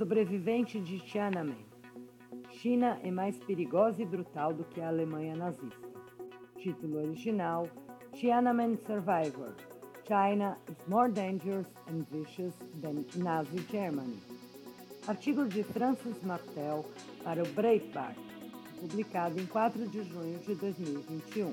sobrevivente de Tiananmen. China é mais perigosa e brutal do que a Alemanha nazista. Título original: Tiananmen Survivor. China is more dangerous and vicious than Nazi Germany. Artigo de Francis Martel para o Breitbart, publicado em 4 de junho de 2021.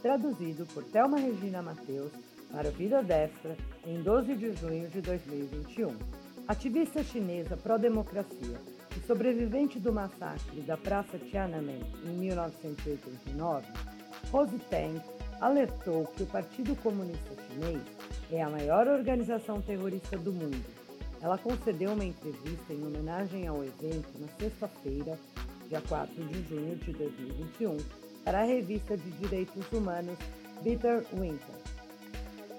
Traduzido por Thelma Regina Mateus para o Vida Destra em 12 de junho de 2021. Ativista chinesa pró-democracia e sobrevivente do massacre da Praça Tiananmen em 1989, Rose Tang alertou que o Partido Comunista Chinês é a maior organização terrorista do mundo. Ela concedeu uma entrevista em homenagem ao evento na sexta-feira, dia 4 de junho de 2021, para a revista de direitos humanos Bitter Winter.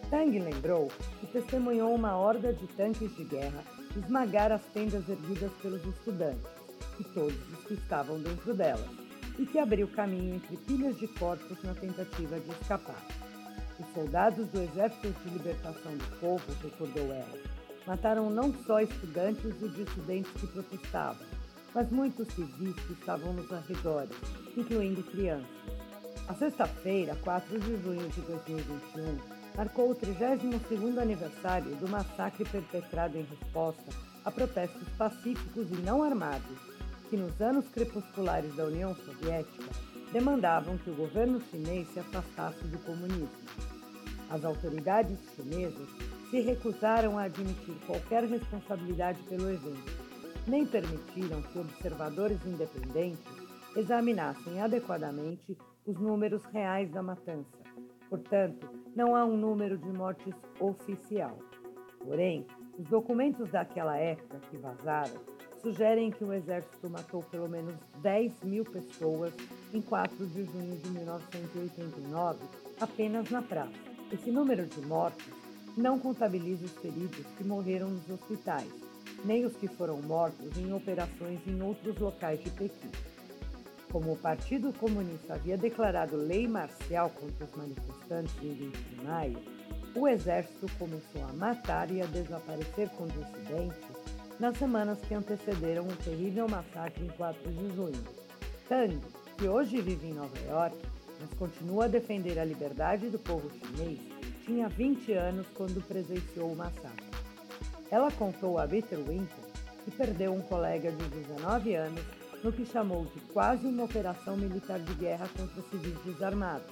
Tang lembrou que testemunhou uma horda de tanques de guerra esmagar as tendas erguidas pelos estudantes e todos os que estavam dentro delas, e que abriu caminho entre pilhas de corpos na tentativa de escapar. Os soldados do Exército de Libertação do Povo, recordou ela, mataram não só estudantes e dissidentes que protestavam, mas muitos civis que estavam nos arredores, incluindo crianças. A sexta-feira, 4 de junho de 2021, marcou o 32º aniversário do massacre perpetrado em resposta a protestos pacíficos e não armados, que nos anos crepusculares da União Soviética demandavam que o governo chinês se afastasse do comunismo. As autoridades chinesas se recusaram a admitir qualquer responsabilidade pelo evento, nem permitiram que observadores independentes examinassem adequadamente os números reais da matança. Portanto, não há um número de mortes oficial. Porém, os documentos daquela época que vazaram sugerem que o exército matou pelo menos 10 mil pessoas em 4 de junho de 1989, apenas na praça. Esse número de mortes não contabiliza os feridos que morreram nos hospitais, nem os que foram mortos em operações em outros locais de Pequim. Como o Partido Comunista havia declarado lei marcial contra os manifestantes em 20 de maio, o exército começou a matar e a desaparecer com dissidentes nas semanas que antecederam o terrível massacre em 4 de junho. Tang, que hoje vive em Nova York, mas continua a defender a liberdade do povo chinês, tinha 20 anos quando presenciou o massacre. Ela contou a Peter Winter que perdeu um colega de 19 anos no que chamou de quase uma operação militar de guerra contra civis desarmados.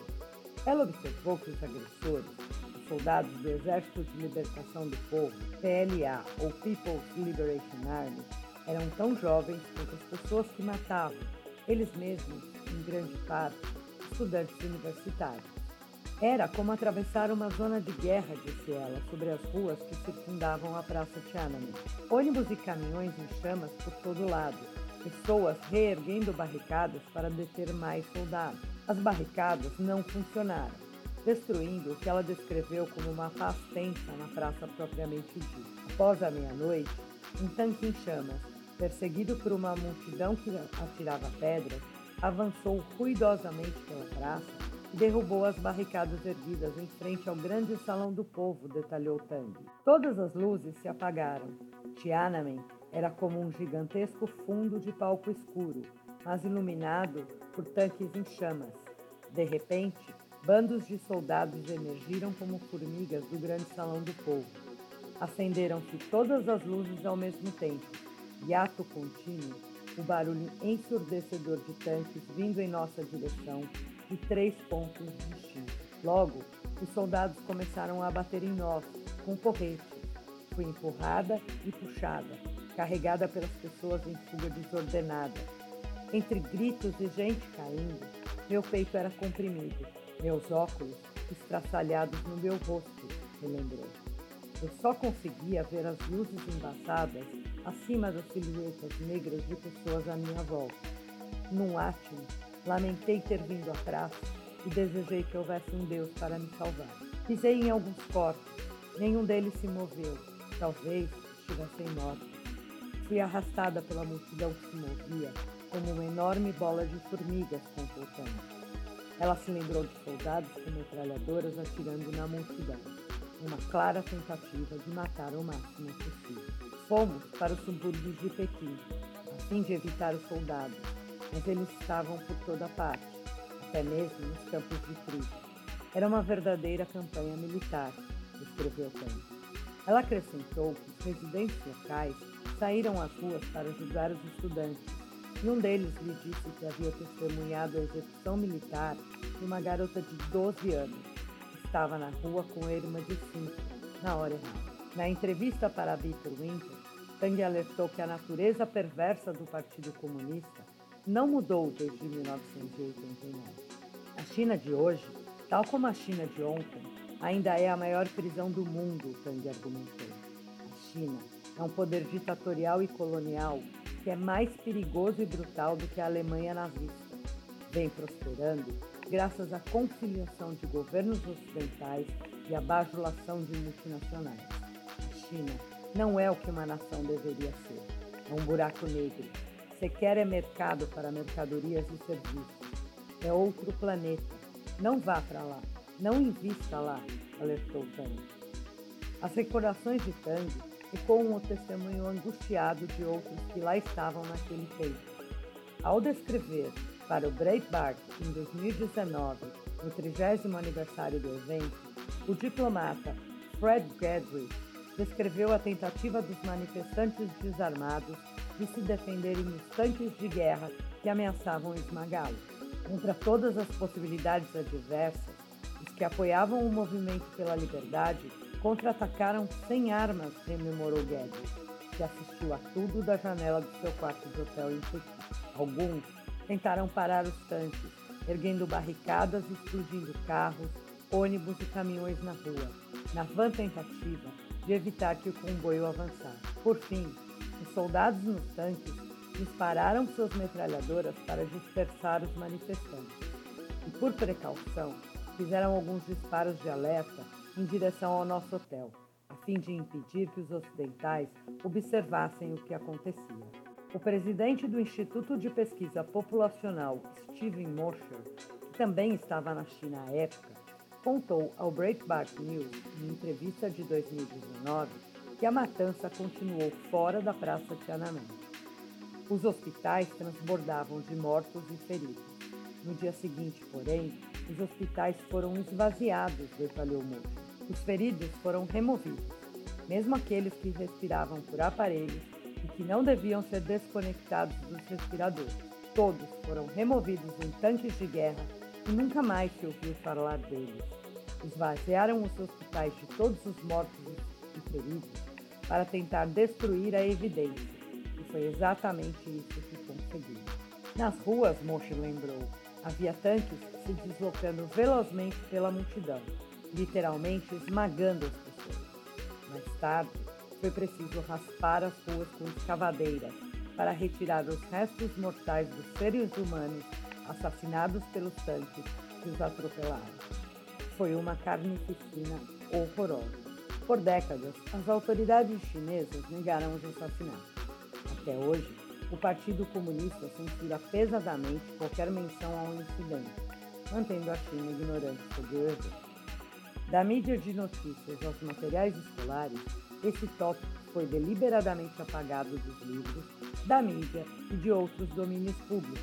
Ela observou que os agressores, os soldados do Exército de Libertação do Povo, PLA ou People's Liberation Army, eram tão jovens quanto as pessoas que matavam, eles mesmos, em grande parte, estudantes universitários. Era como atravessar uma zona de guerra, disse ela, sobre as ruas que circundavam a Praça Tiananmen. Ônibus e caminhões em chamas por todo lado, pessoas reerguendo barricadas para deter mais soldados. As barricadas não funcionaram, destruindo o que ela descreveu como uma paz tensa na praça propriamente dita. Após a meia-noite, um tanque em chamas, perseguido por uma multidão que atirava pedras, avançou ruidosamente pela praça e derrubou as barricadas erguidas em frente ao grande salão do povo, detalhou Tang. Todas as luzes se apagaram. Tiananmen era como um gigantesco fundo de palco escuro, mas iluminado por tanques em chamas. De repente, bandos de soldados emergiram como formigas do grande salão do povo. Acenderam-se todas as luzes ao mesmo tempo, e ato contínuo, o barulho ensurdecedor de tanques vindo em nossa direção de três pontos distintos. Logo, os soldados começaram a bater em nós, com porretes. Fui empurrada e puxada, carregada pelas pessoas em fuga desordenada. Entre gritos e gente caindo, meu peito era comprimido, meus óculos estraçalhados no meu rosto, relembrou. Eu só conseguia ver as luzes embaçadas acima das silhuetas negras de pessoas à minha volta. Num átimo, lamentei ter vindo praça e desejei que houvesse um Deus para me salvar. Pisei em alguns corpos, nenhum deles se moveu, talvez estivessem mortos. Fui arrastada pela multidão que se movia como uma enorme bola de formigas consultando. Ela se lembrou de soldados com metralhadoras atirando na multidão, uma clara tentativa de matar o máximo possível. Fomos para os subúrbios de Pequim, a fim de evitar os soldados, mas eles estavam por toda parte, até mesmo nos campos de trigo. Era uma verdadeira campanha militar, escreveu Tang. Ela acrescentou que os residentes locais saíram às ruas para ajudar os estudantes, e um deles lhe disse que havia testemunhado a execução militar de uma garota de 12 anos. Estava na rua com a irmã de 5, na hora errada. Na entrevista para Victor Winter, Tang alertou que a natureza perversa do Partido Comunista não mudou desde 1989. A China de hoje, tal como a China de ontem, ainda é a maior prisão do mundo, Tang argumentou. A China é um poder ditatorial e colonial que é mais perigoso e brutal do que a Alemanha nazista. Vem prosperando graças à conciliação de governos ocidentais e à bajulação de multinacionais. A China não é o que uma nação deveria ser. É um buraco negro. Sequer é mercado para mercadorias e serviços. É outro planeta. Não vá para lá. Não invista lá, alertou Tang. As recordações de Tang e com o testemunho angustiado de outros que lá estavam naquele tempo. Ao descrever para o Breitbart em 2019, no 30 aniversário do evento, o diplomata Fred Gadry descreveu a tentativa dos manifestantes desarmados de se defenderem dos tanques de guerra que ameaçavam esmagá-lo. Contra todas as possibilidades adversas, os que apoiavam o movimento pela liberdade Contra-atacaram sem armas, rememorou Guedes, que assistiu a tudo da janela do seu quarto de hotel em Pequim. Alguns tentaram parar os tanques, erguendo barricadas e explodindo carros, ônibus e caminhões na rua, na vã tentativa de evitar que o comboio avançasse. Por fim, os soldados nos tanques dispararam suas metralhadoras para dispersar os manifestantes. E, por precaução, fizeram alguns disparos de alerta em direção ao nosso hotel, a fim de impedir que os ocidentais observassem o que acontecia. O presidente do Instituto de Pesquisa Populacional, Steven Mosher, que também estava na China à época, contou ao Breitbart News, em entrevista de 2019, que a matança continuou fora da Praça Tiananmen. Os hospitais transbordavam de mortos e feridos. No dia seguinte, porém, os hospitais foram esvaziados, detalhou Mosher. Os feridos foram removidos, mesmo aqueles que respiravam por aparelhos e que não deviam ser desconectados dos respiradores. Todos foram removidos em tanques de guerra e nunca mais se ouviu falar deles. Esvaziaram os hospitais de todos os mortos e feridos para tentar destruir a evidência. E foi exatamente isso que conseguiram. Nas ruas, Moshe lembrou, havia tanques se deslocando velozmente pela multidão literalmente esmagando as pessoas. Mais tarde, foi preciso raspar as ruas com escavadeiras para retirar os restos mortais dos seres humanos assassinados pelos tanques que os atropelaram. Foi uma carnificina horrorosa. Por décadas, as autoridades chinesas negaram os assassinatos. Até hoje, o Partido Comunista censura pesadamente qualquer menção ao incidente, mantendo a China ignorante sobre o. Da mídia de notícias aos materiais escolares, esse tópico foi deliberadamente apagado dos livros, da mídia e de outros domínios públicos,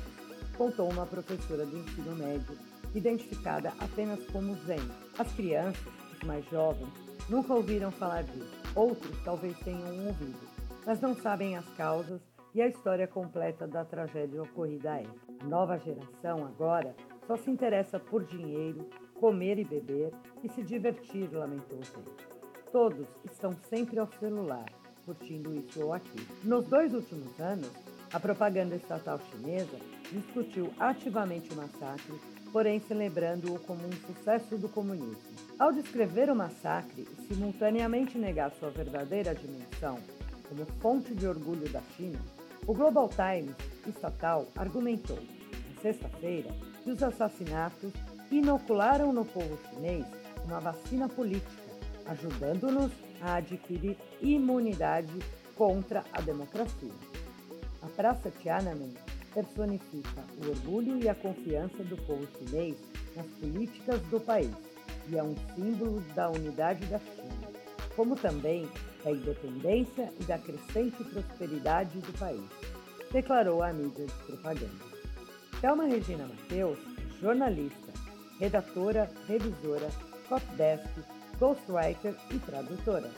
contou uma professora do ensino médio, identificada apenas como Zen. As crianças, os mais jovens, nunca ouviram falar disso. Outros talvez tenham ouvido, mas não sabem as causas e a história completa da tragédia ocorrida época. A nova geração agora só se interessa por dinheiro, comer e beber e se divertir, lamentou ele. Todos estão sempre ao celular, curtindo isso ou aquilo. Nos dois últimos anos, a propaganda estatal chinesa discutiu ativamente o massacre, porém celebrando-o como um sucesso do comunismo. Ao descrever o massacre e simultaneamente negar sua verdadeira dimensão como fonte de orgulho da China, o Global Times estatal argumentou, na sexta-feira, que os assassinatos inocularam no povo chinês uma vacina política, ajudando-nos a adquirir imunidade contra a democracia. A Praça Tiananmen personifica o orgulho e a confiança do povo chinês nas políticas do país e é um símbolo da unidade da China. Como também da independência e da crescente prosperidade do país, declarou a mídia de propaganda. Thelma Regina Mateus, jornalista, redatora, revisora, copdesk, ghostwriter e tradutora